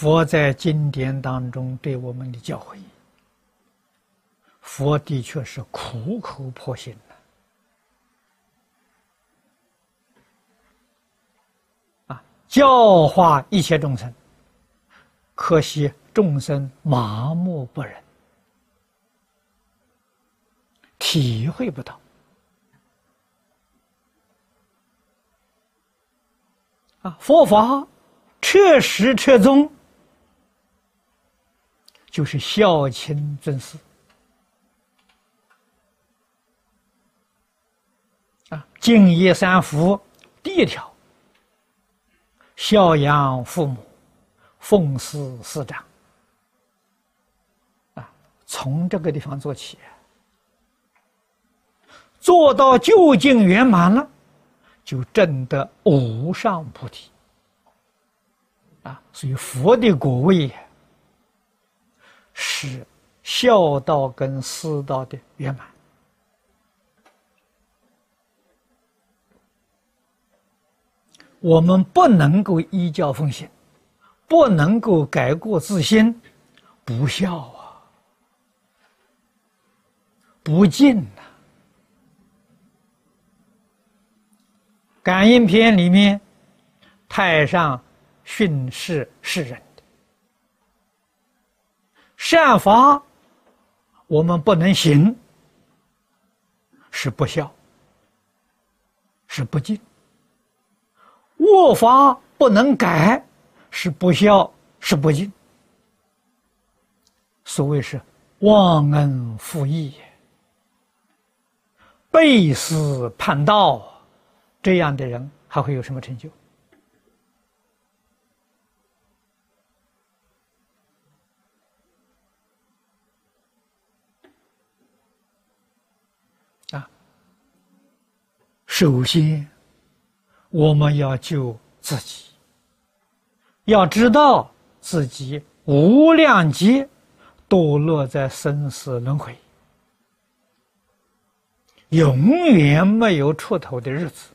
佛在经典当中对我们的教诲，佛的确是苦口婆心的啊，教化一切众生。可惜众生麻木不仁，体会不到啊，佛法彻实彻宗。就是孝亲尊师。啊，敬业三福，第一条，孝养父母，奉事师长。啊，从这个地方做起，做到究竟圆满了，就证得无上菩提。啊，所以佛的果位。是孝道跟师道的圆满。我们不能够依教奉行，不能够改过自新，不孝啊，不敬呐。感应篇里面，太上训示世人。善法，我们不能行，是不孝，是不敬；恶法不能改，是不孝，是不敬。所谓是忘恩负义、背师叛道，这样的人还会有什么成就？首先，我们要救自己，要知道自己无量劫堕落在生死轮回，永远没有出头的日子。